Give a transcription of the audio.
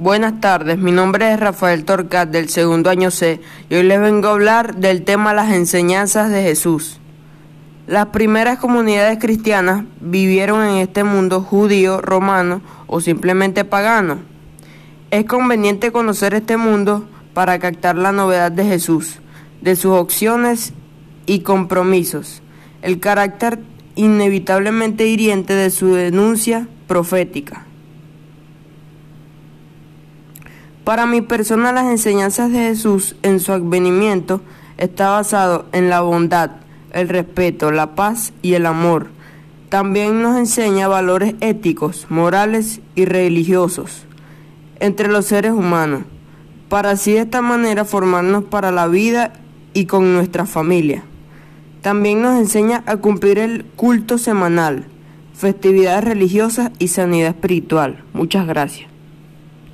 Buenas tardes, mi nombre es Rafael Torcat del segundo año C y hoy les vengo a hablar del tema las enseñanzas de Jesús. Las primeras comunidades cristianas vivieron en este mundo judío, romano o simplemente pagano. Es conveniente conocer este mundo para captar la novedad de Jesús, de sus opciones y compromisos, el carácter inevitablemente hiriente de su denuncia profética. Para mi persona las enseñanzas de Jesús en su advenimiento está basado en la bondad, el respeto, la paz y el amor. También nos enseña valores éticos, morales y religiosos entre los seres humanos, para así de esta manera formarnos para la vida y con nuestra familia. También nos enseña a cumplir el culto semanal, festividades religiosas y sanidad espiritual. Muchas gracias.